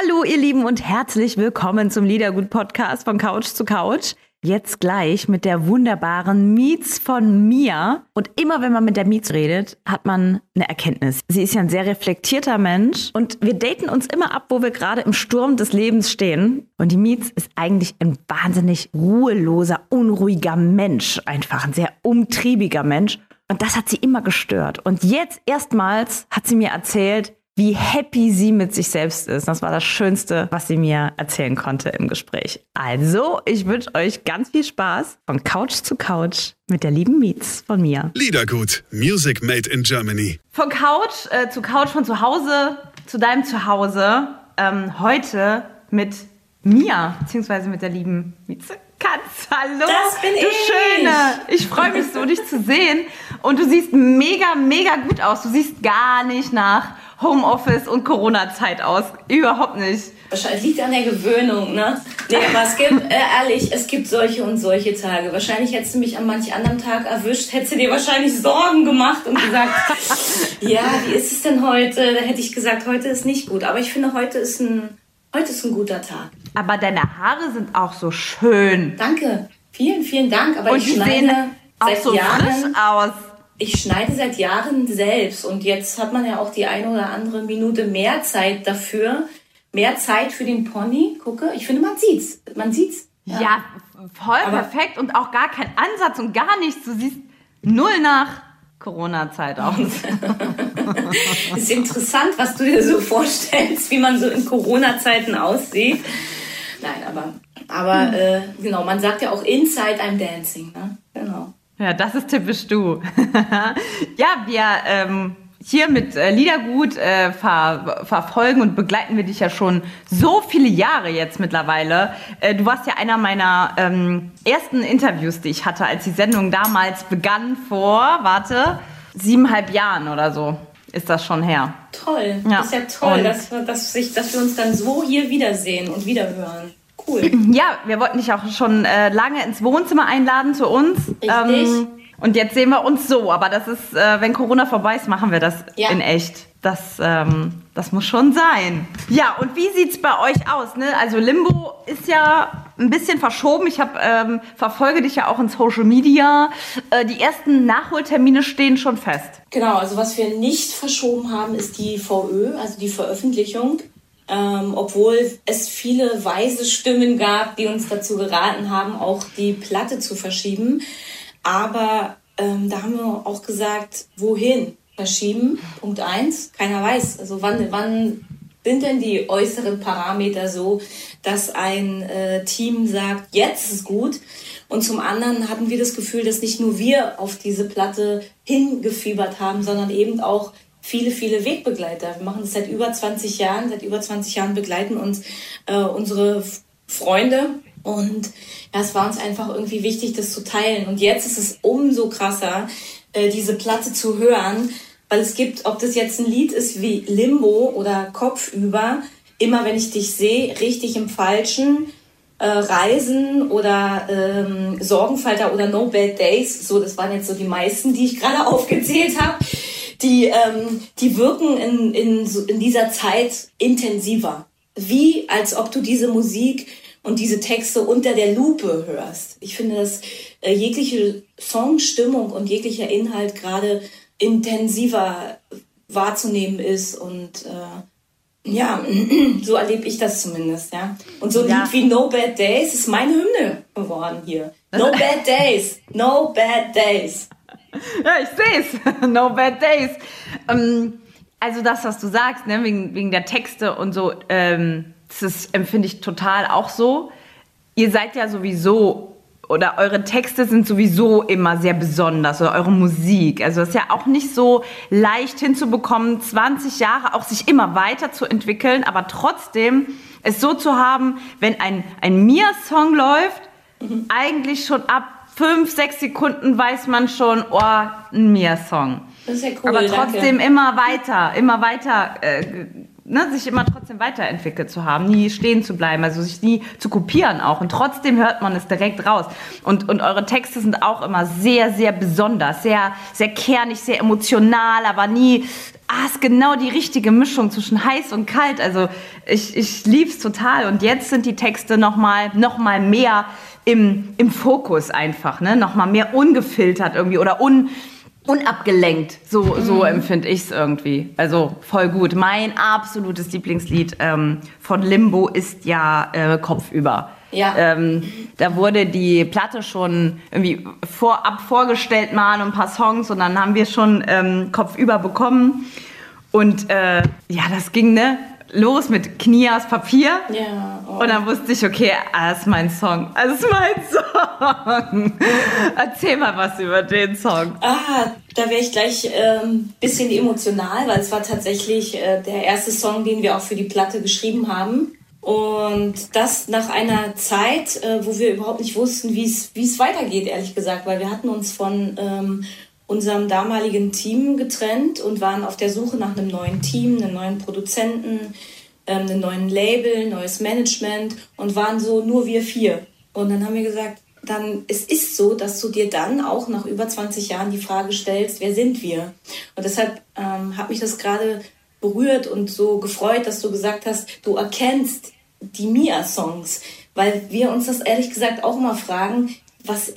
Hallo ihr Lieben und herzlich willkommen zum Liedergut Podcast von Couch zu Couch. Jetzt gleich mit der wunderbaren Mietz von Mia. Und immer wenn man mit der Mietz redet, hat man eine Erkenntnis. Sie ist ja ein sehr reflektierter Mensch und wir daten uns immer ab, wo wir gerade im Sturm des Lebens stehen. Und die Mietz ist eigentlich ein wahnsinnig ruheloser, unruhiger Mensch. Einfach ein sehr umtriebiger Mensch. Und das hat sie immer gestört. Und jetzt erstmals hat sie mir erzählt, wie happy sie mit sich selbst ist. Das war das Schönste, was sie mir erzählen konnte im Gespräch. Also, ich wünsche euch ganz viel Spaß von Couch zu Couch mit der lieben Mietz von mir. Liedergut, Music Made in Germany. Von Couch äh, zu Couch, von zu Hause zu deinem Zuhause. Ähm, heute mit mir, beziehungsweise mit der lieben Mietze. Katz, hallo. Das bin du ich. Schöne. Ich freue mich so, dich zu sehen. Und du siehst mega, mega gut aus. Du siehst gar nicht nach Homeoffice und Corona-Zeit aus. Überhaupt nicht. Wahrscheinlich liegt an der Gewöhnung, ne? Nee, aber es gibt, äh, ehrlich, es gibt solche und solche Tage. Wahrscheinlich hättest du mich an manch anderem Tag erwischt, hättest du dir wahrscheinlich Sorgen gemacht und gesagt, ja, wie ist es denn heute? Da hätte ich gesagt, heute ist nicht gut. Aber ich finde, heute ist ein, heute ist ein guter Tag. Aber deine Haare sind auch so schön. Danke. Vielen, vielen Dank. Aber Und ich die schneide sehen auch so Jahren. frisch aus. Ich schneide seit Jahren selbst und jetzt hat man ja auch die eine oder andere Minute mehr Zeit dafür. Mehr Zeit für den Pony. Gucke, ich finde, man sieht's. Man sieht's. Ja, voll Aber- perfekt und auch gar kein Ansatz und gar nichts. Du siehst null nach Corona-Zeit aus. Ist interessant, was du dir so vorstellst, wie man so in Corona-Zeiten aussieht. Nein, aber, aber äh, genau, man sagt ja auch Inside I'm Dancing. Ne? Genau. Ja, das ist typisch du. ja, wir ähm, hier mit äh, Liedergut äh, ver verfolgen und begleiten wir dich ja schon so viele Jahre jetzt mittlerweile. Äh, du warst ja einer meiner ähm, ersten Interviews, die ich hatte, als die Sendung damals begann vor, warte, siebeneinhalb Jahren oder so ist das schon her. Toll. Ja. Ist ja toll, dass, wir- dass, sich, dass wir uns dann so hier wiedersehen und wiederhören. Cool. Ja, wir wollten dich auch schon äh, lange ins Wohnzimmer einladen zu uns. Ähm, Richtig. und jetzt sehen wir uns so. Aber das ist, äh, wenn Corona vorbei ist, machen wir das Ja. in echt. Das, ähm, das muss schon sein. Ja, und wie sieht's bei euch aus? Ne? Also Limbo ist ja ein bisschen verschoben. Ich hab, ähm, verfolge dich ja auch in Social Media. Äh, die ersten Nachholtermine stehen schon fest. Genau, also was wir nicht verschoben haben, ist die VÖ, also die Veröffentlichung. Ähm, obwohl es viele weise Stimmen gab, die uns dazu geraten haben, auch die Platte zu verschieben. Aber ähm, da haben wir auch gesagt, wohin verschieben? Punkt eins, keiner weiß. Also wann, wann sind denn die äußeren Parameter so, dass ein äh, Team sagt, jetzt ist gut? Und zum anderen hatten wir das Gefühl, dass nicht nur wir auf diese Platte hingefiebert haben, sondern eben auch viele, viele Wegbegleiter. Wir machen das seit über 20 Jahren. Seit über 20 Jahren begleiten uns äh, unsere Freunde. Und ja, es war uns einfach irgendwie wichtig, das zu teilen. Und jetzt ist es umso krasser, äh, diese Platte zu hören, weil es gibt, ob das jetzt ein Lied ist wie Limbo oder Kopfüber, immer wenn ich dich sehe, richtig im Falschen, äh, Reisen oder ähm, Sorgenfalter oder No Bad Days, so das waren jetzt so die meisten, die ich gerade aufgezählt habe, die, ähm, die wirken in, in, in dieser Zeit intensiver. Wie als ob du diese Musik und diese Texte unter der Lupe hörst. Ich finde, dass äh, jegliche Songstimmung und jeglicher Inhalt gerade intensiver wahrzunehmen ist und äh, ja, so erlebe ich das zumindest, ja. Und so ein Ja. Lied wie No Bad Days ist meine Hymne geworden hier. No Bad Days, No Bad Days. Ja, ich sehe es. no bad days. Ähm, also das, was du sagst, ne, wegen, wegen der Texte und so, ähm, das ist, empfinde ich total auch so. Ihr seid ja sowieso, oder eure Texte sind sowieso immer sehr besonders, oder eure Musik. Also es ist ja auch nicht so leicht hinzubekommen, 20 Jahre auch sich immer weiterzuentwickeln, aber trotzdem es so zu haben, wenn ein, ein Mia-Song läuft, eigentlich schon ab fünf, sechs Sekunden weiß man schon, oh, ein Mia-Song. Das ist ja cool, Aber danke. trotzdem immer weiter, immer weiter äh, ne, sich immer trotzdem weiterentwickelt zu haben, nie stehen zu bleiben, also sich nie zu kopieren auch. Und trotzdem hört man es direkt raus. Und, und eure Texte sind auch immer sehr, sehr besonders, sehr, sehr kernig, sehr emotional, aber nie, ah, ist genau die richtige Mischung zwischen heiß und kalt. Also ich, ich lieb's total. Und jetzt sind die Texte nochmal noch mal mehr im, im Fokus einfach, ne? Nochmal mehr ungefiltert irgendwie oder un unabgelenkt. So, so mhm. empfinde ich es irgendwie. Also voll gut. Mein absolutes Lieblingslied ähm, von Limbo ist ja äh, Kopfüber. Ja. Ähm, da wurde die Platte schon irgendwie vorab vorgestellt mal ein paar Songs und dann haben wir schon ähm, Kopfüber bekommen. Und äh, ja, das ging, ne? Los mit Knie aus Papier. Ja. Oh. Und dann wusste ich, okay, das ist mein Song. Das ist mein Song. Erzähl mal was über den Song. Ah, da wäre ich gleich ein ähm, bisschen emotional, weil es war tatsächlich äh, der erste Song, den wir auch für die Platte geschrieben haben. Und das nach einer Zeit, äh, wo wir überhaupt nicht wussten, wie es weitergeht, ehrlich gesagt, weil wir hatten uns von ähm, unserem damaligen Team getrennt und waren auf der Suche nach einem neuen Team, einem neuen Produzenten, ähm, einem neuen Label, neues Management und waren so nur wir vier. Und dann haben wir gesagt, dann es ist so, dass du dir dann auch nach über 20 Jahren die Frage stellst, wer sind wir? Und deshalb ähm, hat mich das gerade berührt und so gefreut, dass du gesagt hast, du erkennst die Mia-Songs, weil wir uns das ehrlich gesagt auch immer fragen, was,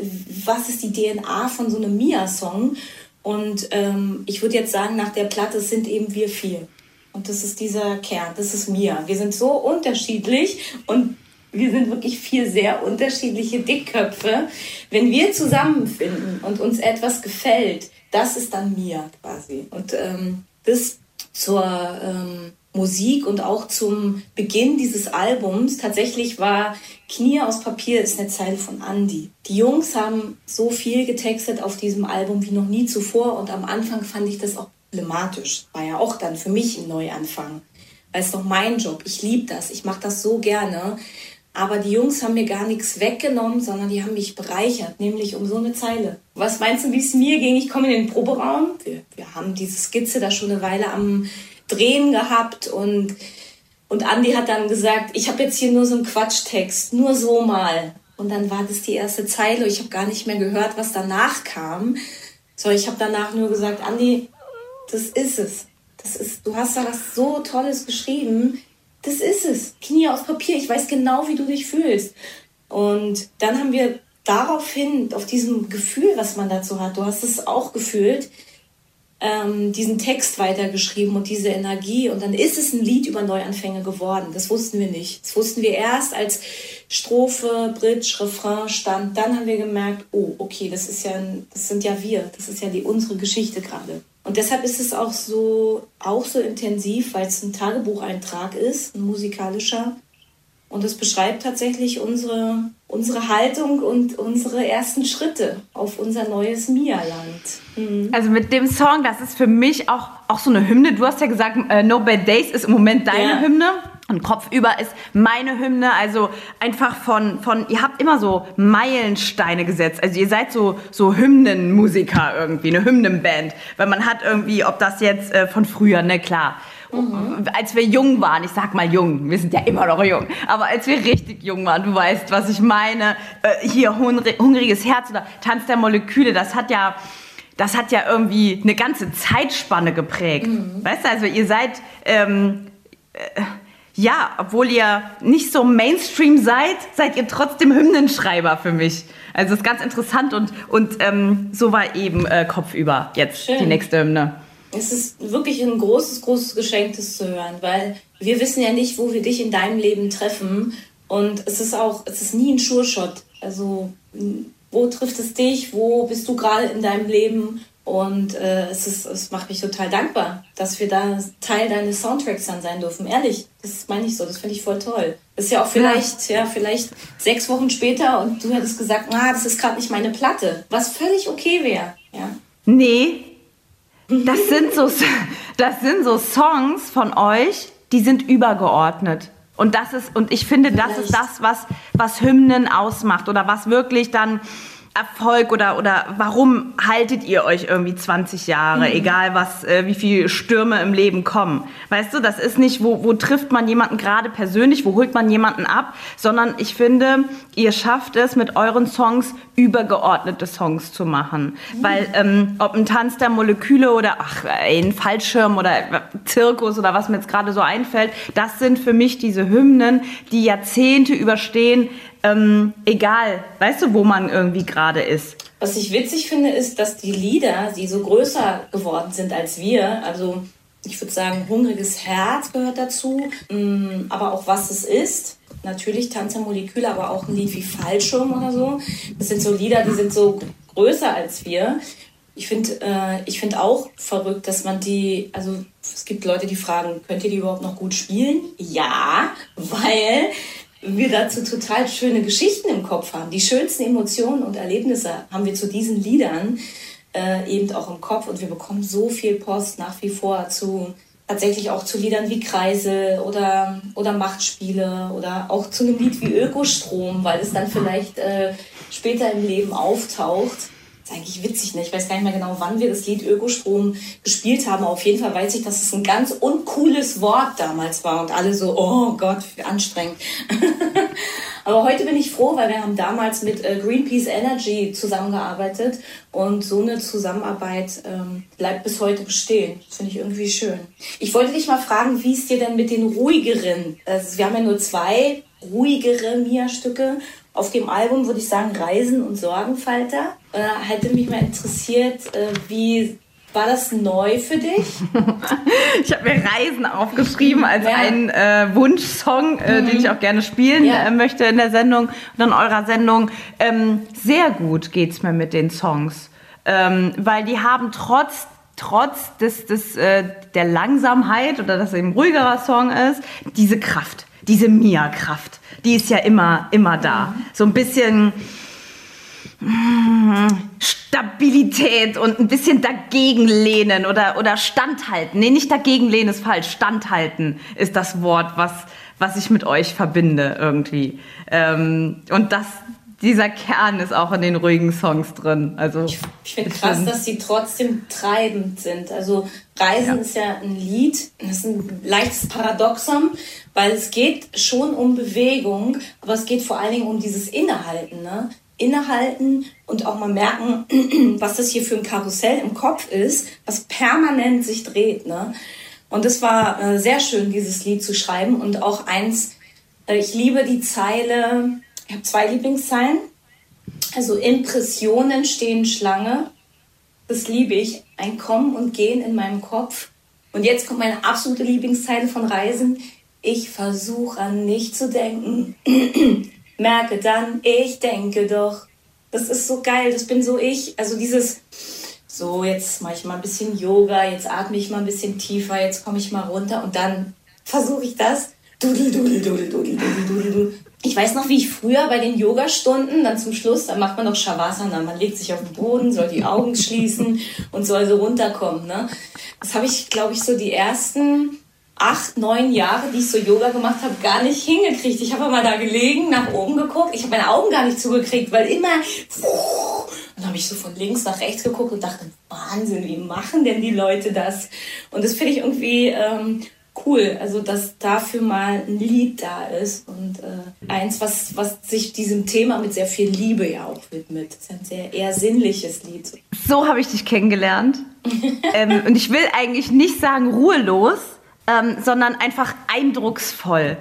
was ist die DNA von so einem Mia-Song? Und ähm, ich würde jetzt sagen, nach der Platte sind eben wir vier. Und das ist dieser Kern, das ist Mia. Wir sind so unterschiedlich und wir sind wirklich vier sehr unterschiedliche Dickköpfe. Wenn wir zusammenfinden und uns etwas gefällt, das ist dann Mia quasi. Und ähm, das zur ähm, Musik und auch zum Beginn dieses Albums. Tatsächlich war Knie aus Papier ist eine Zeile von Andy. Die Jungs haben so viel getextet auf diesem Album wie noch nie zuvor und am Anfang fand ich das auch problematisch. War ja auch dann für mich ein Neuanfang. Weil es doch mein Job. Ich liebe das. Ich mache das so gerne. Aber die Jungs haben mir gar nichts weggenommen, sondern die haben mich bereichert, nämlich um so eine Zeile. Was meinst du, wie es mir ging? Ich komme in den Proberaum. Wir, wir haben diese Skizze da schon eine Weile am Drehen gehabt und, und Andi hat dann gesagt, ich habe jetzt hier nur so einen Quatschtext, nur so mal. Und dann war das die erste Zeile. Ich habe gar nicht mehr gehört, was danach kam. So, ich habe danach nur gesagt, Andi, das ist es. Das ist, du hast da was so Tolles geschrieben. Das ist es. Knie aus Papier. Ich weiß genau, wie du dich fühlst. Und dann haben wir daraufhin, auf diesem Gefühl, was man dazu hat, du hast es auch gefühlt, ähm, diesen Text weitergeschrieben und diese Energie. Und dann ist es ein Lied über Neuanfänge geworden. Das wussten wir nicht. Das wussten wir erst, als Strophe, Bridge, Refrain stand. Dann haben wir gemerkt, oh, okay, das ist ja, das sind ja wir. Das ist ja die, unsere Geschichte gerade. Und deshalb ist es auch so, auch so intensiv, weil es ein Tagebucheintrag ist, ein musikalischer. Und es beschreibt tatsächlich unsere, unsere Haltung und unsere ersten Schritte auf unser neues Mia-Land. Mhm. Also mit dem Song, das ist für mich auch, auch so eine Hymne. Du hast ja gesagt, äh, No Bad Days ist im Moment deine ja. Hymne. Und Kopfüber ist meine Hymne, also einfach von, von, ihr habt immer so Meilensteine gesetzt. Also ihr seid so, so Hymnenmusiker irgendwie, eine Hymnenband. Weil man hat irgendwie, ob das jetzt äh, von früher, ne, klar Mhm. Als wir jung waren, ich sag mal jung, wir sind ja immer noch jung, aber als wir richtig jung waren, du weißt, was ich meine, äh, hier hungriges Herz oder Tanz der Moleküle, das hat ja, das hat ja irgendwie eine ganze Zeitspanne geprägt. Mhm. Weißt du, also ihr seid, ähm, äh, ja, obwohl ihr nicht so Mainstream seid, seid ihr trotzdem Hymnenschreiber für mich. Also das ist ganz interessant und, und ähm, so war eben äh, Kopfüber jetzt Schön. die nächste Hymne es ist wirklich ein großes, großes Geschenk, das zu hören, weil wir wissen ja nicht, wo wir dich in deinem Leben treffen. Und es ist auch, es ist nie ein Sure-Shot. Also, wo trifft es dich? Wo bist du gerade in deinem Leben? Und äh, es, ist, es macht mich total dankbar, dass wir da Teil deines Soundtracks dann sein dürfen. Ehrlich, das meine ich so, das finde ich voll toll. Das ist ja auch vielleicht, ja. ja, vielleicht sechs Wochen später und du hättest gesagt, na, das ist gerade nicht meine Platte, was völlig okay wäre. Ja. Nee, das sind so, das sind so Songs von euch, die sind übergeordnet. Und das ist, und ich finde, das ist das, was, was Hymnen ausmacht oder was wirklich dann Erfolg oder, oder warum haltet ihr euch irgendwie 20 Jahre, mhm. egal was, äh, wie viele Stürme im Leben kommen? Weißt du, das ist nicht, wo, wo trifft man jemanden gerade persönlich, wo holt man jemanden ab, sondern ich finde, ihr schafft es mit euren Songs übergeordnete Songs zu machen. Mhm. Weil ähm, ob ein Tanz der Moleküle oder ach, ein Fallschirm oder Zirkus oder was mir jetzt gerade so einfällt, das sind für mich diese Hymnen, die Jahrzehnte überstehen, ähm, egal, weißt du, wo man irgendwie gerade ist. Was ich witzig finde, ist, dass die Lieder, die so größer geworden sind als wir, also ich würde sagen, hungriges Herz gehört dazu, mm, aber auch was es ist. Natürlich Tanz der Moleküle, aber auch ein Lied wie Fallschirm oder so. Das sind so Lieder, die sind so größer als wir. Ich finde äh, ich find auch verrückt, dass man die, also es gibt Leute, die fragen, könnt ihr die überhaupt noch gut spielen? Ja, weil wir dazu total schöne Geschichten im Kopf haben. Die schönsten Emotionen und Erlebnisse haben wir zu diesen Liedern äh, eben auch im Kopf und wir bekommen so viel Post nach wie vor zu tatsächlich auch zu Liedern wie Kreise oder, oder Machtspiele oder auch zu einem Lied wie Ökostrom, weil es dann vielleicht äh, später im Leben auftaucht eigentlich witzig, ne? Ich weiß gar nicht mehr genau, wann wir das Lied Ökostrom gespielt haben. Auf jeden Fall weiß ich, dass es ein ganz uncooles Wort damals war und alle so, oh Gott, wie anstrengend. Aber heute bin ich froh, weil wir haben damals mit äh, Greenpeace Energy zusammengearbeitet und so eine Zusammenarbeit ähm, bleibt bis heute bestehen. Das finde ich irgendwie schön. Ich wollte dich mal fragen, wie es dir denn mit den ruhigeren, also wir haben ja nur zwei ruhigere Mia-Stücke auf dem Album, würde ich sagen, Reisen und Sorgenfalter. Äh, hätte mich mal interessiert, äh, wie war das neu für dich? ich habe mir Reisen aufgeschrieben als ja. einen äh, Wunschsong, äh, mhm. den ich auch gerne spielen ja. äh, möchte in der Sendung und in eurer Sendung. Ähm, sehr gut geht's mir mit den Songs, ähm, weil die haben trotz trotz des, des, äh, der Langsamkeit oder dass es ein ruhigerer Song ist, diese Kraft, diese Mia-Kraft, die ist ja immer, immer da. So ein bisschen Stabilität und ein bisschen dagegen lehnen oder, oder standhalten. Nee, nicht dagegen lehnen ist falsch. Standhalten ist das Wort, was, was ich mit euch verbinde irgendwie. Ähm, und das, dieser Kern ist auch in den ruhigen Songs drin. Also, ich, ich finde krass, dass sie trotzdem treibend sind. Also Reisen ja. ist ja ein Lied, das ist ein leichtes Paradoxon, weil es geht schon um Bewegung, aber es geht vor allen Dingen um dieses Innehalten. Ne? innehalten und auch mal merken, was das hier für ein Karussell im Kopf ist, was permanent sich dreht. Ne? Und es war äh, sehr schön, dieses Lied zu schreiben. Und auch eins, äh, ich liebe die Zeile, ich habe zwei Lieblingszeilen. Also Impressionen stehen Schlange. Das liebe ich. Ein Kommen und Gehen in meinem Kopf. Und jetzt kommt meine absolute Lieblingszeile von Reisen. Ich versuche an nicht zu denken. merke dann, ich denke doch. Das ist so geil, das bin so ich. Also dieses, so jetzt mache ich mal ein bisschen Yoga, jetzt atme ich mal ein bisschen tiefer, jetzt komme ich mal runter und dann versuche ich das. Dudel, dudel, dudel, dudel, dudel, dudel. Ich weiß noch, wie ich früher bei den Yogastunden, dann zum Schluss, da macht man noch Shavasana, man legt sich auf den Boden, soll die Augen schließen und soll so runterkommen. Ne? Das habe ich, glaube ich, so die ersten acht, neun Jahre, die ich so Yoga gemacht habe, gar nicht hingekriegt. Ich habe mal da gelegen, nach oben geguckt. Ich habe meine Augen gar nicht zugekriegt, weil immer... Dann habe ich so von links nach rechts geguckt und dachte, Wahnsinn, wie machen denn die Leute das? Und das finde ich irgendwie ähm, cool, also dass dafür mal ein Lied da ist und äh, eins, was, was sich diesem Thema mit sehr viel Liebe ja auch widmet. Das ist ein sehr eher sinnliches Lied. So habe ich dich kennengelernt. ähm, und ich will eigentlich nicht sagen ruhelos, ähm, sondern einfach eindrucksvoll.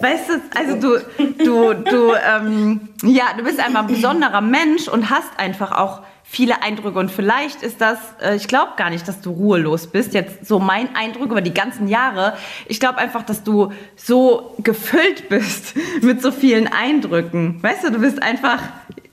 Weißt du, also du, du, du, ähm, ja, du bist einfach ein besonderer Mensch und hast einfach auch viele Eindrücke. Und vielleicht ist das, äh, ich glaube gar nicht, dass du ruhelos bist. Jetzt so mein Eindruck über die ganzen Jahre. Ich glaube einfach, dass du so gefüllt bist mit so vielen Eindrücken. Weißt du, du bist einfach,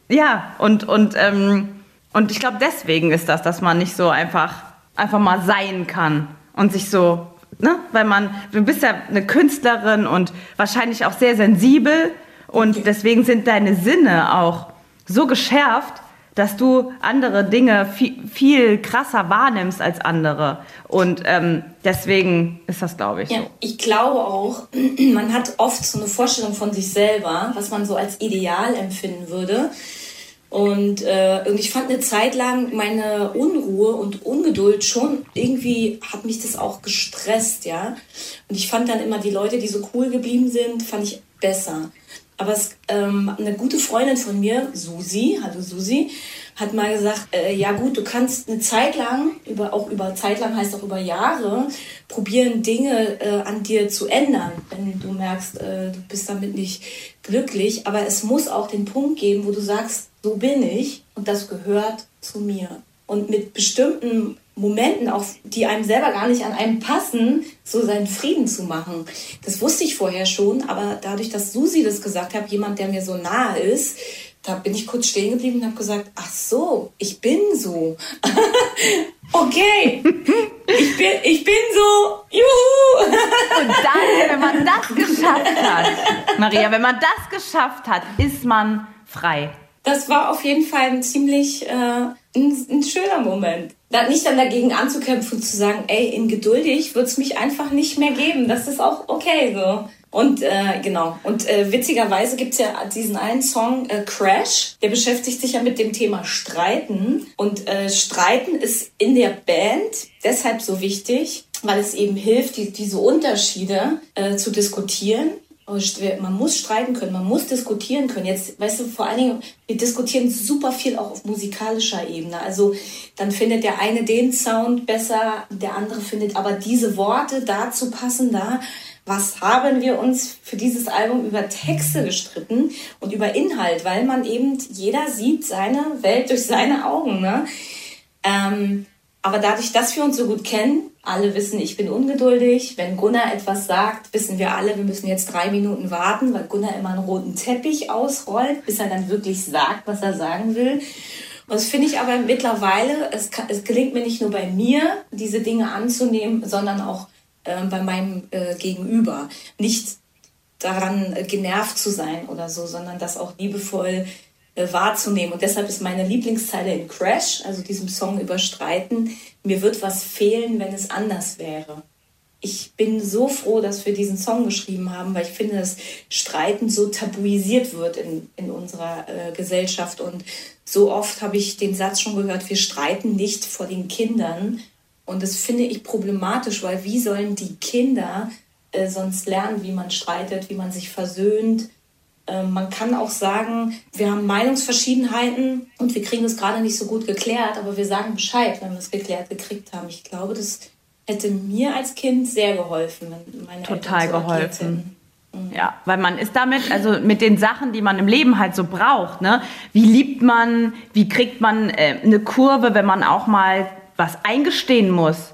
ja, und, und, ähm, und ich glaube, deswegen ist das, dass man nicht so einfach, einfach mal sein kann und sich so, ne, weil man, du bist ja eine Künstlerin und wahrscheinlich auch sehr sensibel und deswegen sind deine Sinne auch so geschärft, dass du andere Dinge viel, viel krasser wahrnimmst als andere. Und ähm, deswegen ist das, glaube ich, ja, so. Ich glaube auch, man hat oft so eine Vorstellung von sich selber, was man so als ideal empfinden würde. Und, äh, und ich fand eine Zeit lang meine Unruhe und Ungeduld schon irgendwie hat mich das auch gestresst, ja. Und ich fand dann immer die Leute, die so cool geblieben sind, fand ich besser. Aber es, ähm, eine gute Freundin von mir, Susi, hallo Susi, hat mal gesagt, äh, ja gut, du kannst eine Zeit lang, über, auch über Zeit lang heißt auch über Jahre, probieren Dinge äh, an dir zu ändern, wenn du merkst, äh, du bist damit nicht glücklich. Aber es muss auch den Punkt geben, wo du sagst, so bin ich und das gehört zu mir. Und mit bestimmten Momenten, auch die einem selber gar nicht an einem passen, so seinen Frieden zu machen. Das wusste ich vorher schon, aber dadurch, dass Susi das gesagt hat, jemand, der mir so nahe ist, da bin ich kurz stehen geblieben und habe gesagt, ach so, ich bin so. okay, ich bin, ich bin so. Juhu. und dann, wenn man das geschafft hat, Maria, wenn man das geschafft hat, ist man frei. Das war auf jeden Fall ein ziemlich äh, ein, ein schöner Moment. Nicht dann dagegen anzukämpfen zu sagen, ey, in geduldig wird es mich einfach nicht mehr geben. Das ist auch okay so. Und äh, genau, und äh, witzigerweise gibt's ja diesen einen Song äh, Crash, der beschäftigt sich ja mit dem Thema Streiten. Und äh, Streiten ist in der Band deshalb so wichtig, weil es eben hilft, die, diese Unterschiede äh, zu diskutieren. Man muss streiten können, man muss diskutieren können. Jetzt, weißt du, vor allen Dingen, wir diskutieren super viel auch auf musikalischer Ebene. Also dann findet der eine den Sound besser, der andere findet aber diese Worte dazu passen da was haben wir uns für dieses Album über Texte gestritten und über Inhalt, weil man eben, jeder sieht seine Welt durch seine Augen. Ne? Ähm, aber dadurch, dass wir uns so gut kennen, alle wissen, ich bin ungeduldig. Wenn Gunnar etwas sagt, wissen wir alle, wir müssen jetzt drei Minuten warten, weil Gunnar immer einen roten Teppich ausrollt, bis er dann wirklich sagt, was er sagen will. Und das finde ich aber mittlerweile, es, es gelingt mir nicht nur bei mir, diese Dinge anzunehmen, sondern auch äh, bei meinem äh, Gegenüber. Nicht daran äh, genervt zu sein oder so, sondern das auch liebevoll äh, wahrzunehmen. Und deshalb ist meine Lieblingszeile in Crash, also diesem Song über Streiten, mir wird was fehlen, wenn es anders wäre. Ich bin so froh, dass wir diesen Song geschrieben haben, weil ich finde, dass Streiten so tabuisiert wird in, in unserer äh, Gesellschaft. Und so oft habe ich den Satz schon gehört, wir streiten nicht vor den Kindern, und das finde ich problematisch, weil wie sollen die Kinder äh, sonst lernen, wie man streitet, wie man sich versöhnt? Äh, man kann auch sagen, wir haben Meinungsverschiedenheiten und wir kriegen das gerade nicht so gut geklärt, aber wir sagen Bescheid, wenn wir es geklärt gekriegt haben. Ich glaube, das hätte mir als Kind sehr geholfen, wenn meine Total Eltern so geholfen. Mhm. Ja, weil man ist damit, also mit den Sachen, die man im Leben halt so braucht, ne? Wie liebt man, wie kriegt man äh, eine Kurve, wenn man auch mal was eingestehen muss,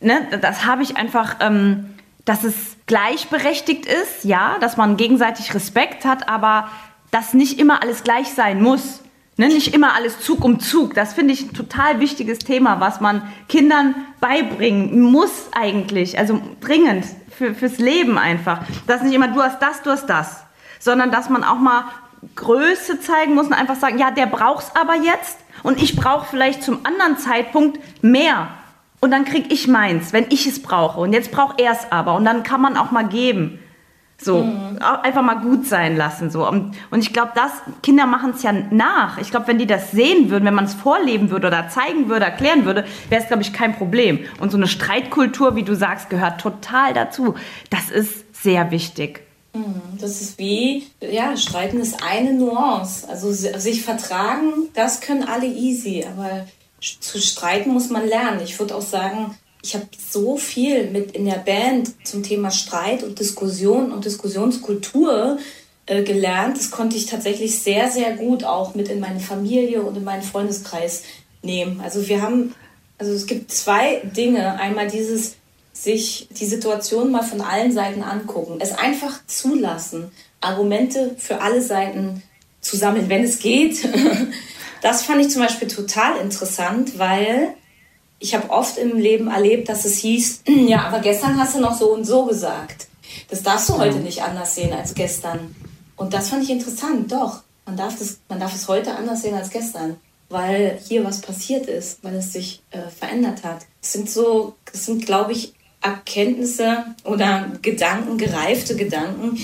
ne, das habe ich einfach, ähm, dass es gleichberechtigt ist, ja, dass man gegenseitig Respekt hat, aber dass nicht immer alles gleich sein muss. Ne, nicht immer alles Zug um Zug. Das finde ich ein total wichtiges Thema, was man Kindern beibringen muss eigentlich. Also dringend für, fürs Leben einfach. Dass nicht immer du hast das, du hast das. Sondern dass man auch mal Größe zeigen muss und einfach sagen, ja, der braucht's aber jetzt und ich brauche vielleicht zum anderen Zeitpunkt mehr. Und dann kriege ich meins, wenn ich es brauche. Und jetzt braucht er es aber. Und dann kann man auch mal geben. So, mhm. einfach mal gut sein lassen. So. Und, und ich glaube, das, Kinder machen es ja nach. Ich glaube, wenn die das sehen würden, wenn man es vorleben würde oder zeigen würde, erklären würde, wäre es, glaube ich, kein Problem. Und so eine Streitkultur, wie du sagst, gehört total dazu. Das ist sehr wichtig. Mhm. Das ist wie, ja, streiten ist eine Nuance. Also sich vertragen, das können alle easy, aber zu streiten muss man lernen. Ich würde auch sagen, ich habe so viel mit in der Band zum Thema Streit und Diskussion und Diskussionskultur äh, gelernt. Das konnte ich tatsächlich sehr, sehr gut auch mit in meine Familie und in meinen Freundeskreis nehmen. Also wir haben, also es gibt zwei Dinge. Einmal dieses sich die Situation mal von allen Seiten angucken, es einfach zulassen, Argumente für alle Seiten zu sammeln, wenn es geht. Das fand ich zum Beispiel total interessant, weil ich habe oft im Leben erlebt, dass es hieß, ja, aber gestern hast du noch so und so gesagt. Das darfst du heute nicht anders sehen als gestern. Und das fand ich interessant, doch. Man darf, das, man darf es heute anders sehen als gestern, weil hier was passiert ist, weil es sich äh, verändert hat. Es sind so, es sind, glaube ich, Erkenntnisse oder Gedanken, gereifte Gedanken,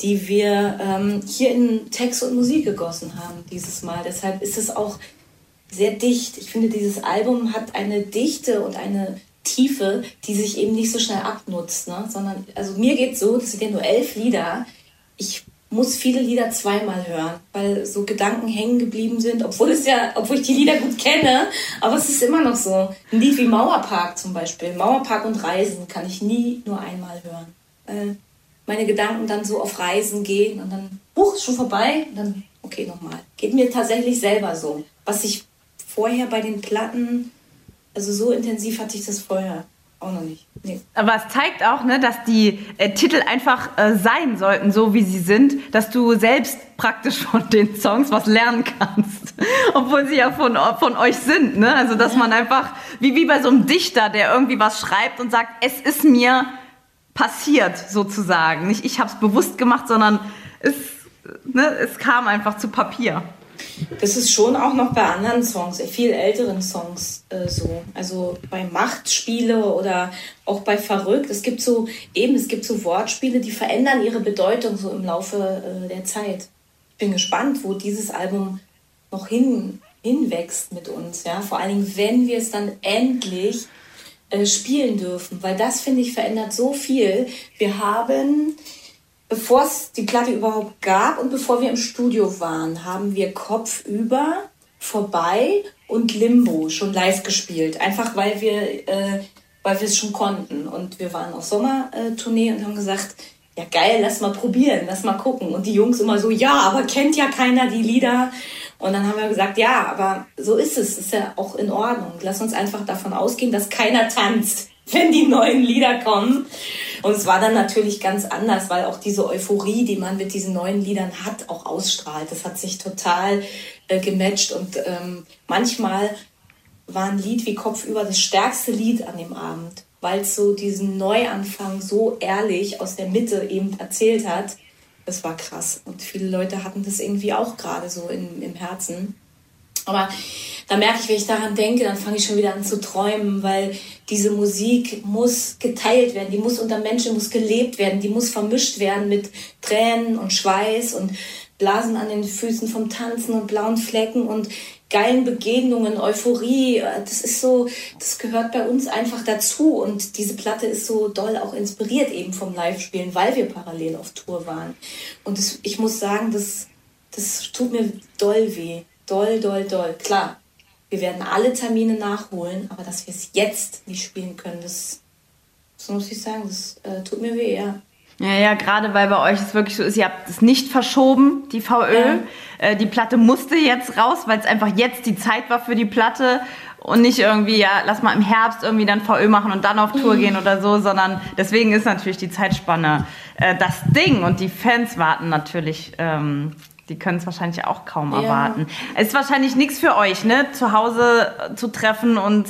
die wir ähm, hier in Text und Musik gegossen haben dieses Mal. Deshalb ist es auch sehr dicht. Ich finde, dieses Album hat eine Dichte und eine Tiefe, die sich eben nicht so schnell abnutzt, ne? sondern also mir geht es so, das sind ja nur elf Lieder. Ich muss viele Lieder zweimal hören, weil so Gedanken hängen geblieben sind, obwohl es ja, obwohl ich die Lieder gut kenne, aber es ist immer noch so. Ein Lied wie Mauerpark zum Beispiel, Mauerpark und Reisen kann ich nie nur einmal hören. Weil meine Gedanken dann so auf Reisen gehen und dann, huch, ist schon vorbei, und dann, okay, nochmal. Geht mir tatsächlich selber so. Was ich vorher bei den Platten, also so intensiv hatte ich das vorher auch noch nicht. Nee. Aber es zeigt auch, ne, dass die äh, Titel einfach äh, sein sollten, so wie sie sind, dass du selbst praktisch von den Songs was lernen kannst, obwohl sie ja von, von euch sind. Ne? Also dass ja. man einfach, wie, wie bei so einem Dichter, der irgendwie was schreibt und sagt, es ist mir passiert sozusagen. Nicht ich habe es bewusst gemacht, sondern es, ne, es kam einfach zu Papier. Das ist schon auch noch bei anderen Songs, viel älteren Songs äh, so. Also bei Machtspiele oder auch bei Verrückt. Es gibt so, eben, es gibt so Wortspiele, die verändern ihre Bedeutung so im Laufe äh, der Zeit. Ich bin gespannt, wo dieses Album noch hin, hinwächst mit uns. Ja? Vor allen Dingen, wenn wir es dann endlich äh, spielen dürfen. Weil das, finde ich, verändert so viel. Wir haben bevor es die Platte überhaupt gab und bevor wir im Studio waren, haben wir Kopfüber, vorbei und Limbo schon live gespielt. Einfach weil wir, äh, weil wir es schon konnten. Und wir waren auf Sommertournee und haben gesagt, ja geil, lass mal probieren, lass mal gucken. Und die Jungs immer so, ja, aber kennt ja keiner die Lieder. Und dann haben wir gesagt, ja, aber so ist es, ist ja auch in Ordnung. Lass uns einfach davon ausgehen, dass keiner tanzt, wenn die neuen Lieder kommen. Und es war dann natürlich ganz anders, weil auch diese Euphorie, die man mit diesen neuen Liedern hat, auch ausstrahlt. Das hat sich total äh, gematcht und ähm, manchmal war ein Lied wie Kopfüber das stärkste Lied an dem Abend, weil es so diesen Neuanfang so ehrlich aus der Mitte eben erzählt hat. Das war krass. Und viele Leute hatten das irgendwie auch gerade so in, im Herzen. Aber da merke ich, wenn ich daran denke, dann fange ich schon wieder an zu träumen, weil diese Musik muss geteilt werden, die muss unter Menschen, muss gelebt werden, die muss vermischt werden mit Tränen und Schweiß und Blasen an den Füßen vom Tanzen und blauen Flecken und geilen Begegnungen, Euphorie. Das ist so, das gehört bei uns einfach dazu. Und diese Platte ist so doll auch inspiriert eben vom Live-Spielen, weil wir parallel auf Tour waren. Und das, ich muss sagen, das, das tut mir doll weh. Doll, doll, doll. Klar, wir werden alle Termine nachholen, aber dass wir es jetzt nicht spielen können, das, das muss ich sagen, das äh, tut mir weh, ja. Ja, ja, gerade weil bei euch es wirklich so ist, ihr habt es nicht verschoben, die VÖ. Ja. Äh, die Platte musste jetzt raus, weil es einfach jetzt die Zeit war für die Platte und nicht irgendwie, ja, lass mal im Herbst irgendwie dann VÖ machen und dann auf Tour mhm. gehen oder so, sondern deswegen ist natürlich die Zeitspanne äh, das Ding und die Fans warten natürlich ähm, die können es wahrscheinlich auch kaum ja. erwarten. Es ist wahrscheinlich nichts für euch, ne? Zu Hause zu treffen und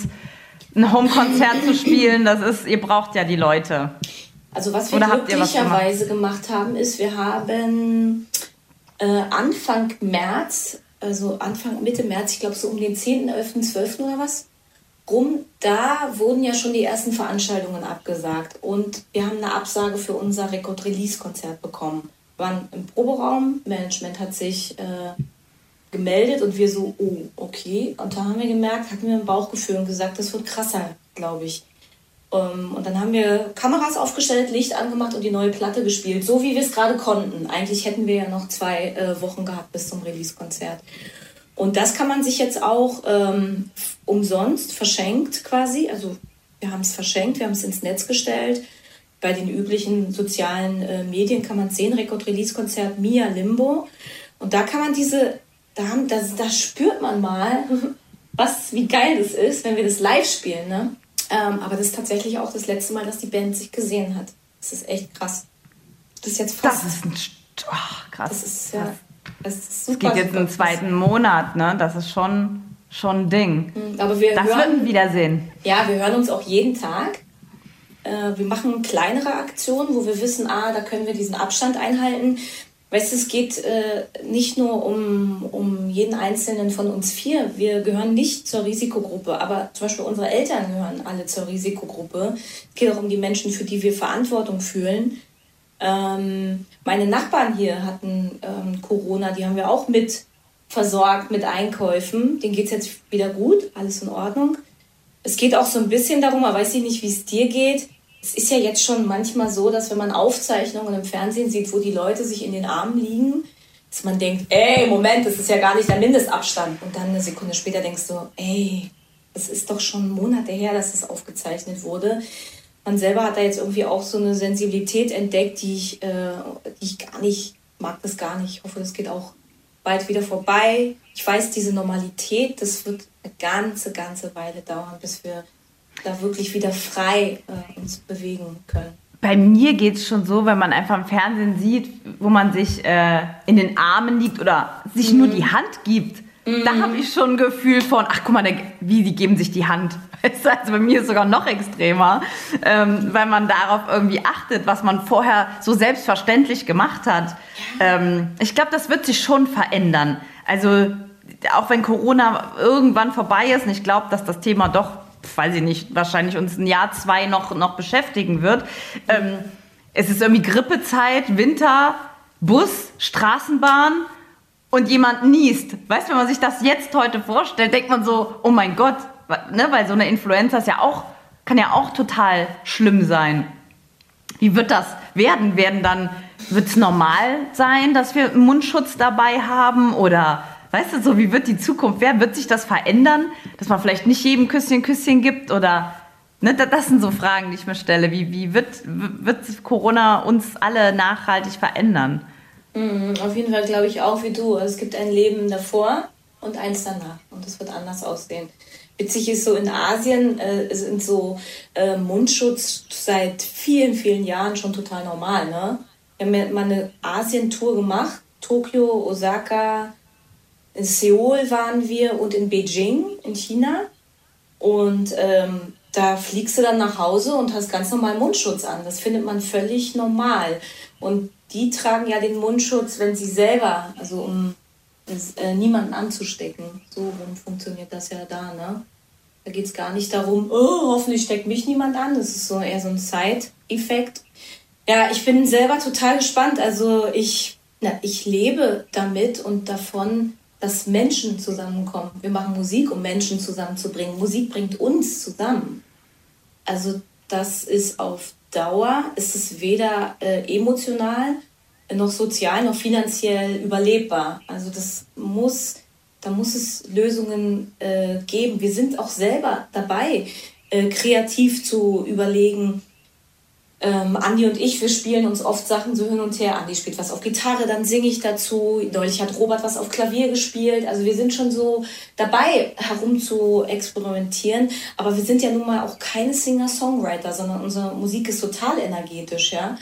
ein Home-Konzert zu spielen. Das ist, ihr braucht ja die Leute. Also was wir glücklicherweise gemacht? haben, ist, wir haben äh, Anfang März, also Anfang Mitte März, ich glaube so um den 10., 11., 12. oder was, rum, da wurden ja schon die ersten Veranstaltungen abgesagt. Und wir haben eine Absage für unser Record-Release-Konzert bekommen waren im Proberaum, Management hat sich äh, gemeldet und wir so, oh, okay. Und da haben wir gemerkt, hatten wir ein Bauchgefühl und gesagt, das wird krasser, glaube ich. Ähm, und dann haben wir Kameras aufgestellt, Licht angemacht und die neue Platte gespielt, so wie wir es gerade konnten. Eigentlich hätten wir ja noch zwei äh, Wochen gehabt bis zum Release-Konzert. Und das kann man sich jetzt auch ähm, umsonst verschenkt quasi. Also wir haben es verschenkt, wir haben es ins Netz gestellt bei den üblichen sozialen äh, Medien kann man sehen, Rekord-Release-Konzert Mia Limbo. Und da kann man diese, da, da, da spürt man mal, was, wie geil das ist, wenn wir das live spielen. Ne? Ähm, aber das ist tatsächlich auch das letzte Mal, dass die Band sich gesehen hat. Das ist echt krass. Das ist jetzt fast. Das ist ein oh, krass. Das ist ja. Das ist super. Es geht jetzt im zweiten Monat, ne? Das ist schon, schon ein Ding. Mhm, aber wir das hören, wird ein Wiedersehen. Ja, wir hören uns auch jeden Tag. Äh, wir machen kleinere Aktionen, wo wir wissen, ah, da können wir diesen Abstand einhalten. Weißt du, es geht äh, nicht nur um, um jeden einzelnen von uns vier. Wir gehören nicht zur Risikogruppe, aber zum Beispiel unsere Eltern gehören alle zur Risikogruppe. Es geht auch um die Menschen, für die wir Verantwortung fühlen. Ähm, meine Nachbarn hier hatten ähm, Corona, die haben wir auch mit versorgt mit Einkäufen. Denen geht es jetzt wieder gut, alles in Ordnung. Es geht auch so ein bisschen darum, aber weiß ich nicht, wie es dir geht. Es ist ja jetzt schon manchmal so, dass wenn man Aufzeichnungen im Fernsehen sieht, wo die Leute sich in den Armen liegen, dass man denkt, ey, Moment, das ist ja gar nicht der Mindestabstand. Und dann eine Sekunde später denkst du, ey, das ist doch schon Monate her, dass das aufgezeichnet wurde. Man selber hat da jetzt irgendwie auch so eine Sensibilität entdeckt, die ich, äh, die ich gar nicht, mag das gar nicht. Ich hoffe, das geht auch bald wieder vorbei. Ich weiß, diese Normalität, das wird eine ganze, ganze Weile dauern, bis wir da wirklich wieder frei äh, uns bewegen können. Bei mir geht es schon so, wenn man einfach im Fernsehen sieht, wo man sich äh, in den Armen liegt oder sich mhm. nur die Hand gibt. Mhm. Da habe ich schon ein Gefühl von, ach guck mal, wie, die geben sich die Hand. Also bei mir ist es sogar noch extremer, ähm, weil man darauf irgendwie achtet, was man vorher so selbstverständlich gemacht hat. Ähm, ich glaube, das wird sich schon verändern. Also auch wenn Corona irgendwann vorbei ist, und ich glaube, dass das Thema doch weiß ich nicht, wahrscheinlich uns ein Jahr, zwei noch, noch beschäftigen wird. Ähm, es ist irgendwie Grippezeit, Winter, Bus, Straßenbahn und jemand niest. Weißt du, wenn man sich das jetzt heute vorstellt, denkt man so, oh mein Gott, ne? weil so eine Influenza ist ja auch, kann ja auch total schlimm sein. Wie wird das werden? Werden dann, wird es normal sein, dass wir Mundschutz dabei haben oder Weißt du, so wie wird die Zukunft? Wer wird sich das verändern? Dass man vielleicht nicht jedem Küsschen Küsschen gibt oder ne, das sind so Fragen, die ich mir stelle. Wie, wie wird, wird Corona uns alle nachhaltig verändern? Mhm, auf jeden Fall glaube ich auch wie du. Es gibt ein Leben davor und eins danach und das wird anders aussehen. Witzig ist so in Asien äh, sind so äh, Mundschutz seit vielen, vielen Jahren schon total normal. Ne? Wir haben ja mal eine Asien-Tour gemacht. Tokio, Osaka, in Seoul waren wir und in Beijing in China. Und ähm, da fliegst du dann nach Hause und hast ganz normal Mundschutz an. Das findet man völlig normal. Und die tragen ja den Mundschutz, wenn sie selber, also um äh, niemanden anzustecken. So rum funktioniert das ja da, ne? Da geht es gar nicht darum, oh, hoffentlich steckt mich niemand an. Das ist so eher so ein Side-Effekt. Ja, ich bin selber total gespannt. Also ich, na, ich lebe damit und davon, dass Menschen zusammenkommen. Wir machen Musik, um Menschen zusammenzubringen. Musik bringt uns zusammen. Also das ist auf Dauer, ist es weder äh, emotional noch sozial noch finanziell überlebbar. Also das muss, da muss es Lösungen äh, geben. Wir sind auch selber dabei, äh, kreativ zu überlegen, ähm, Andi und ich, wir spielen uns oft Sachen so hin und her. Andi spielt was auf Gitarre, dann singe ich dazu. Neulich hat Robert was auf Klavier gespielt. Also wir sind schon so dabei, herum zu experimentieren. Aber wir sind ja nun mal auch keine Singer-Songwriter, sondern unsere Musik ist total energetisch, ja.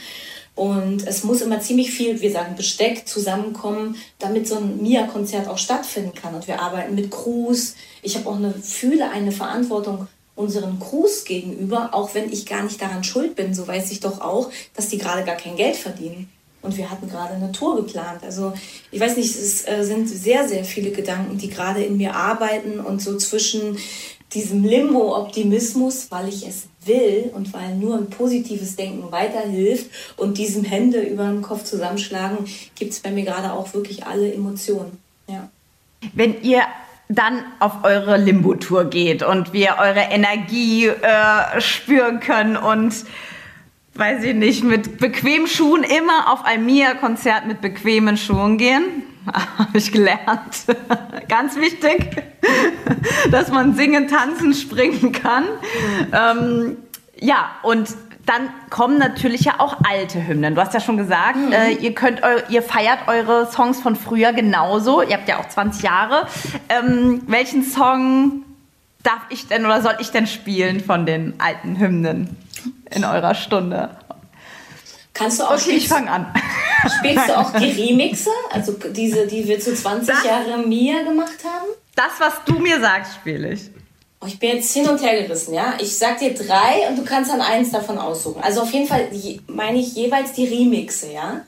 Und es muss immer ziemlich viel, wir sagen Besteck, zusammenkommen, damit so ein Mia-Konzert auch stattfinden kann. Und wir arbeiten mit Crews. Ich habe auch eine, fühle eine Verantwortung unseren Crews gegenüber, auch wenn ich gar nicht daran schuld bin, so weiß ich doch auch, dass die gerade gar kein Geld verdienen. Und wir hatten gerade eine Tour geplant. Also ich weiß nicht, es äh, sind sehr, sehr viele Gedanken, die gerade in mir arbeiten und so zwischen diesem Limbo-Optimismus, weil ich es will und weil nur ein positives Denken weiterhilft und diesem Hände über den Kopf zusammenschlagen, gibt es bei mir gerade auch wirklich alle Emotionen. Ja. Wenn ihr dann auf eure Limbo-Tour geht und wir eure Energie äh, spüren können und weiß ich nicht, mit bequemen Schuhen immer auf ein Mia-Konzert mit bequemen Schuhen gehen. Habe ich gelernt. Ganz wichtig, dass man singen, tanzen, springen kann. Ähm, ja, und dann kommen natürlich ja auch alte Hymnen. Du hast ja schon gesagt, mhm. äh, ihr könnt, ihr feiert eure Songs von früher genauso. Ihr habt ja auch 20 Jahre. Ähm, welchen Song darf ich denn oder soll ich denn spielen von den alten Hymnen in eurer Stunde? Kannst du auch Okay, ich fange an. Spielst du auch die Remixe, also diese, die wir zu 20 das, Jahre Mia gemacht haben? Das, was du mir sagst, spiele ich. Oh, ich bin jetzt hin und her gerissen, ja. Ich sag dir drei und du kannst dann eins davon aussuchen. Also auf jeden Fall meine ich jeweils die Remixe, ja.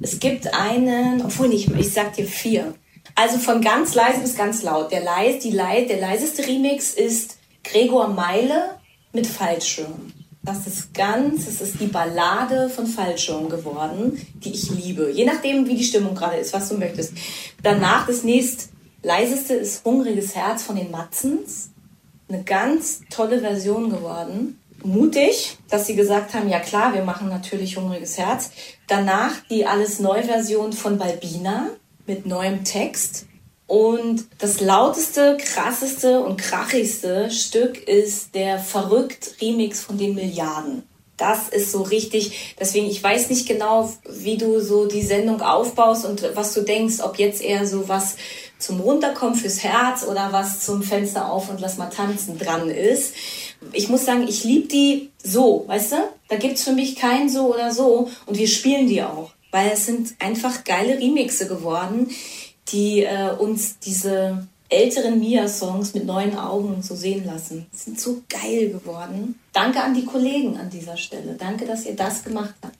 Es gibt einen, obwohl nicht, ich sag dir vier. Also von ganz leise bis ganz laut. Der, leis, die der leiseste Remix ist Gregor Meile mit Fallschirm. Das ist ganz, es ist die Ballade von Fallschirm geworden, die ich liebe. Je nachdem, wie die Stimmung gerade ist, was du möchtest. Danach das nächst leiseste ist Hungriges Herz von den Matzens. Eine ganz tolle Version geworden. Mutig, dass sie gesagt haben, ja klar, wir machen natürlich Hungriges Herz. Danach die Alles Neu-Version von Balbina mit neuem Text. Und das lauteste, krasseste und krachigste Stück ist der verrückt Remix von den Milliarden. Das ist so richtig. Deswegen, ich weiß nicht genau, wie du so die Sendung aufbaust und was du denkst, ob jetzt eher so was zum Runterkommen fürs Herz oder was zum Fenster auf und lass mal tanzen dran ist. Ich muss sagen, ich liebe die so, weißt du? Da gibt's für mich kein so oder so und wir spielen die auch, weil es sind einfach geile Remixe geworden die äh, uns diese älteren Mia-Songs mit neuen Augen so sehen lassen. Die sind so geil geworden. Danke an die Kollegen an dieser Stelle. Danke, dass ihr das gemacht habt.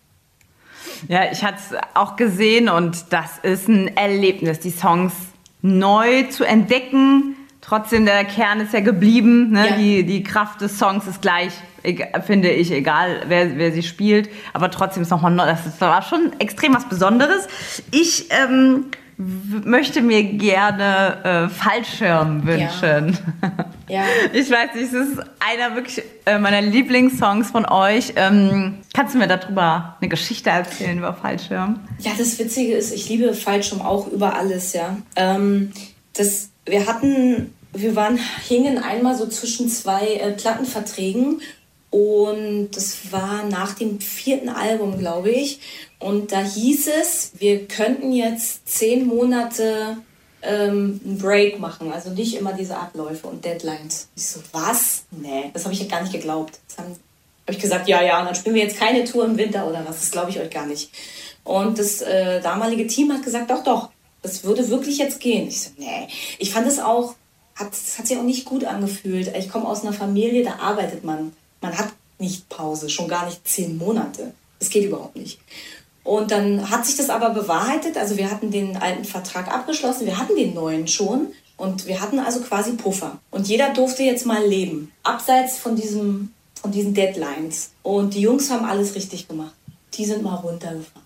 Ja, ich hatte es auch gesehen und das ist ein Erlebnis, die Songs neu zu entdecken. Trotzdem, der Kern ist ja geblieben. Ne? Ja. Die, die Kraft des Songs ist gleich, finde ich, egal wer, wer sie spielt. Aber trotzdem ist nochmal neu. Das war schon extrem was Besonderes. Ich ähm, möchte mir gerne äh, Fallschirm wünschen. Ja. ja. Ich weiß nicht, es ist einer wirklich äh, meiner Lieblingssongs von euch. Ähm, kannst du mir darüber eine Geschichte erzählen über Fallschirm? Ja, das Witzige ist, ich liebe Fallschirm auch über alles, ja. Ähm, das, wir hatten, wir waren, hingen einmal so zwischen zwei äh, Plattenverträgen und das war nach dem vierten Album, glaube ich. Und da hieß es, wir könnten jetzt zehn Monate ähm, einen Break machen. Also nicht immer diese Abläufe und Deadlines. Ich so, was? Nee, das habe ich ja gar nicht geglaubt. Dann habe ich gesagt, ja, ja, und dann spielen wir jetzt keine Tour im Winter oder was. Das glaube ich euch gar nicht. Und das äh, damalige Team hat gesagt, doch, doch, das würde wirklich jetzt gehen. Ich so, nee. Ich fand es auch, hat, das hat sich auch nicht gut angefühlt. Ich komme aus einer Familie, da arbeitet man man hat nicht Pause, schon gar nicht zehn Monate. Das geht überhaupt nicht. Und dann hat sich das aber bewahrheitet. Also wir hatten den alten Vertrag abgeschlossen, wir hatten den neuen schon und wir hatten also quasi Puffer. Und jeder durfte jetzt mal leben, abseits von, diesem, von diesen Deadlines. Und die Jungs haben alles richtig gemacht. Die sind mal runtergefahren.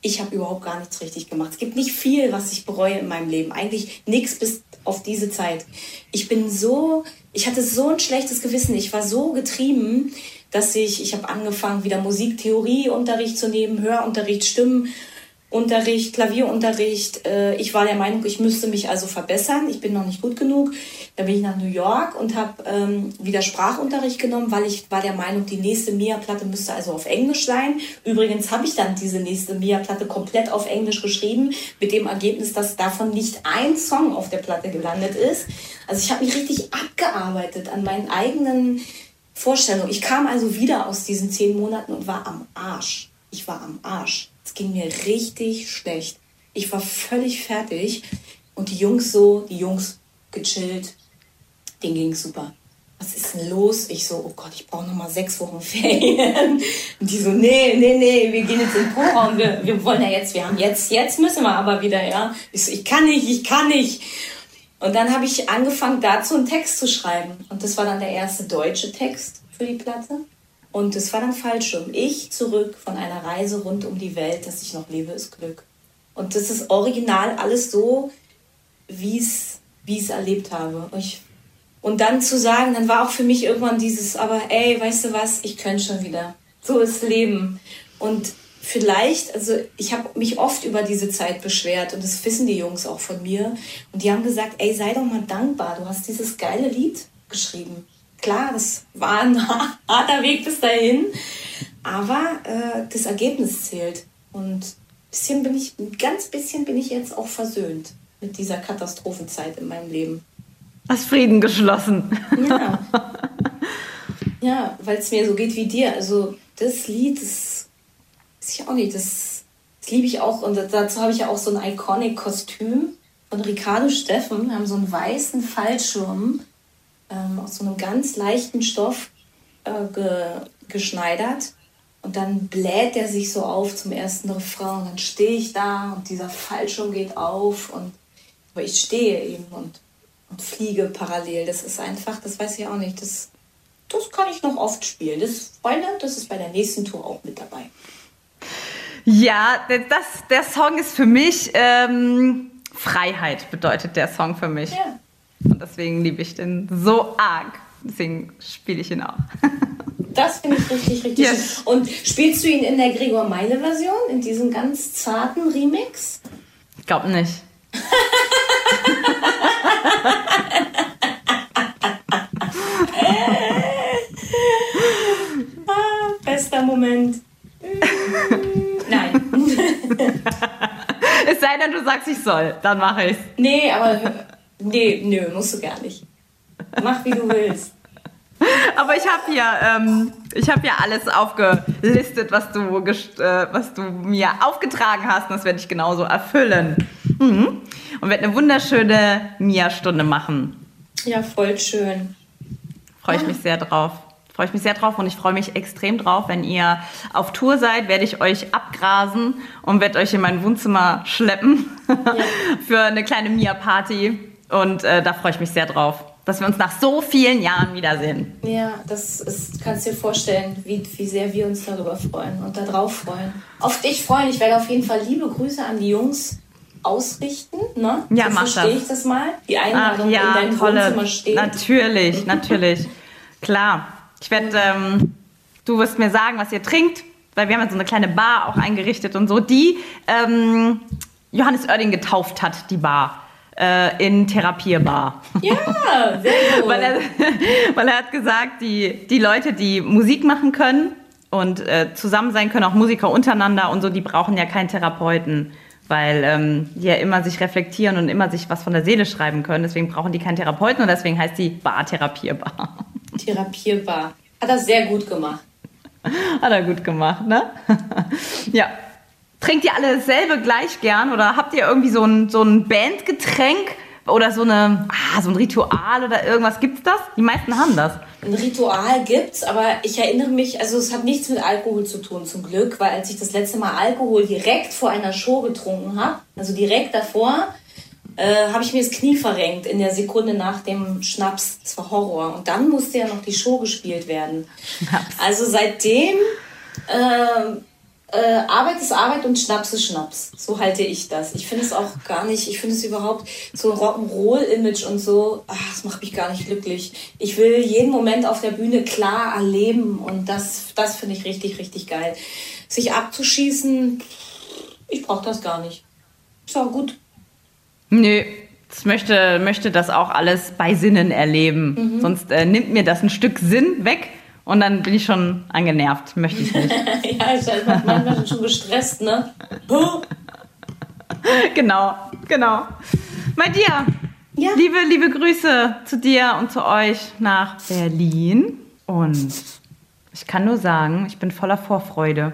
Ich habe überhaupt gar nichts richtig gemacht. Es gibt nicht viel, was ich bereue in meinem Leben. Eigentlich nichts bis auf diese Zeit. Ich bin so ich hatte so ein schlechtes Gewissen. Ich war so getrieben, dass ich, ich habe angefangen, wieder Musiktheorieunterricht zu nehmen, Hörunterricht, Stimmenunterricht, Klavierunterricht. Äh, ich war der Meinung, ich müsste mich also verbessern. Ich bin noch nicht gut genug. Da bin ich nach New York und habe ähm, wieder Sprachunterricht genommen, weil ich war der Meinung, die nächste Mia-Platte müsste also auf Englisch sein. Übrigens habe ich dann diese nächste Mia-Platte komplett auf Englisch geschrieben, mit dem Ergebnis, dass davon nicht ein Song auf der Platte gelandet ist. Also ich habe mich richtig abgearbeitet an meinen eigenen Vorstellungen. Ich kam also wieder aus diesen zehn Monaten und war am Arsch. Ich war am Arsch. Es ging mir richtig schlecht. Ich war völlig fertig. Und die Jungs so, die Jungs gechillt. Denen ging super. Was ist denn los? Ich so, oh Gott, ich brauche noch mal sechs Wochen Ferien. Und die so, nee, nee, nee, wir gehen jetzt in den Pro wir, wir wollen ja jetzt, wir haben jetzt, jetzt müssen wir aber wieder, ja. Ich so, ich kann nicht, ich kann nicht. Und dann habe ich angefangen, dazu einen Text zu schreiben. Und das war dann der erste deutsche Text für die Platte. Und das war dann Fallschirm. Ich zurück von einer Reise rund um die Welt, dass ich noch lebe, ist Glück. Und das ist original alles so, wie es wie es erlebt habe. Ich, und dann zu sagen, dann war auch für mich irgendwann dieses, aber ey, weißt du was, ich könnte schon wieder. So ist Leben. Und vielleicht, also ich habe mich oft über diese Zeit beschwert und das wissen die Jungs auch von mir. Und die haben gesagt, ey, sei doch mal dankbar, du hast dieses geile Lied geschrieben. Klar, das war ein harter Weg bis dahin, aber äh, das Ergebnis zählt. Und bisschen bin ich, ein ganz bisschen bin ich jetzt auch versöhnt mit dieser Katastrophenzeit in meinem Leben. Hast Frieden geschlossen. Ja. Ja, weil es mir so geht wie dir. Also das Lied, das weiß ich auch nicht, das, das liebe ich auch. Und dazu habe ich ja auch so ein Iconic-Kostüm von Ricardo Steffen. Wir haben so einen weißen Fallschirm ähm, aus so einem ganz leichten Stoff äh, ge, geschneidert. Und dann bläht er sich so auf zum ersten Refrain. Und dann stehe ich da und dieser Fallschirm geht auf. Und, aber ich stehe eben und, und fliege parallel. Das ist einfach, das weiß ich auch nicht. Das das kann ich noch oft spielen. Das, Freunde, das ist bei der nächsten Tour auch mit dabei. Ja, das, der Song ist für mich ähm, Freiheit, bedeutet der Song für mich. Ja. Und deswegen liebe ich den so arg. Deswegen spiele ich ihn auch. Das finde ich richtig, richtig Yes. schön. Und spielst du ihn in der Gregor Meile-Version, in diesem ganz zarten Remix? Ich glaube nicht. Ah, bester Moment. Es sei denn, du sagst, ich soll. Dann mache ich's. Nee, aber nee, nö, musst du gar nicht. Mach wie du willst. Aber ich habe hier, ähm, ich habe ja alles aufgelistet, was du, äh, was du mir aufgetragen hast. Und das werde ich genauso erfüllen. Mhm. Und werde eine wunderschöne Mia-Stunde machen. Ja, voll schön. Freue ich mich sehr drauf. Freue ich mich sehr drauf und ich freue mich extrem drauf, wenn ihr auf Tour seid, werde ich euch abgrasen und werde euch in mein Wohnzimmer schleppen für eine kleine Mia-Party. Und äh, da freue ich mich sehr drauf, dass wir uns nach so vielen Jahren wiedersehen. Ja, das ist, kannst dir vorstellen, wie, wie sehr wir uns darüber freuen und darauf freuen. Auf dich freuen. Ich werde auf jeden Fall liebe Grüße an die Jungs ausrichten. Ne? Ja, so mach verstehe das. ich das mal. Die Ach Einladung in ja, dein tolle. Wohnzimmer steht. Natürlich, natürlich. Klar. Ich werde, ähm, du wirst mir sagen, was ihr trinkt, weil wir haben ja so eine kleine Bar auch eingerichtet und so, die ähm, Johannes Oerding getauft hat, die Bar. Äh, in Therapierbar. Ja, sehr gut. weil, er, weil er hat gesagt, die, die Leute, die Musik machen können und äh, zusammen sein können, auch Musiker untereinander und so, die brauchen ja keinen Therapeuten, weil ähm, die ja immer sich reflektieren und immer sich was von der Seele schreiben können. Deswegen brauchen die keinen Therapeuten und deswegen heißt die Bar Therapierbar. Therapierbar. Hat das sehr gut gemacht. Hat er gut gemacht, ne? ja. Trinkt ihr alle dasselbe gleich gern oder habt ihr irgendwie so ein, so ein Bandgetränk oder so, eine, ah, so ein Ritual oder irgendwas? Gibt's das? Die meisten haben das. Ein Ritual gibt's, aber ich erinnere mich, also es hat nichts mit Alkohol zu tun, zum Glück, weil als ich das letzte Mal Alkohol direkt vor einer Show getrunken habe, also direkt davor, äh, habe ich mir das Knie verrenkt in der Sekunde nach dem Schnaps. Das war Horror. Und dann musste ja noch die Show gespielt werden. Also seitdem äh, äh, Arbeit ist Arbeit und Schnaps ist Schnaps. So halte ich das. Ich finde es auch gar nicht, ich finde es überhaupt so ein Rock'n'Roll-Image und so, ach, das macht mich gar nicht glücklich. Ich will jeden Moment auf der Bühne klar erleben und das, das finde ich richtig, richtig geil. Sich abzuschießen, ich brauche das gar nicht. Ist auch gut. Nö, ich möchte, möchte das auch alles bei Sinnen erleben. Sonst äh, nimmt mir das ein Stück Sinn weg und dann bin ich schon angenervt. Möchte ich nicht. ja, ich bin manchmal schon gestresst, ne? Genau, genau. Bei dir. Ja. Liebe, liebe Grüße zu dir und zu euch nach Berlin. Und ich kann nur sagen, ich bin voller Vorfreude.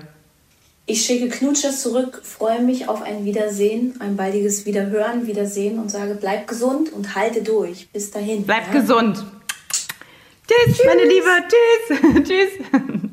Ich schicke Knutsches zurück, freue mich auf ein Wiedersehen, ein baldiges Wiederhören, Wiedersehen und sage, bleib gesund und halte durch. Bis dahin. Bleib ja? gesund. Tschüss, meine Liebe. Tschüss. Tschüss.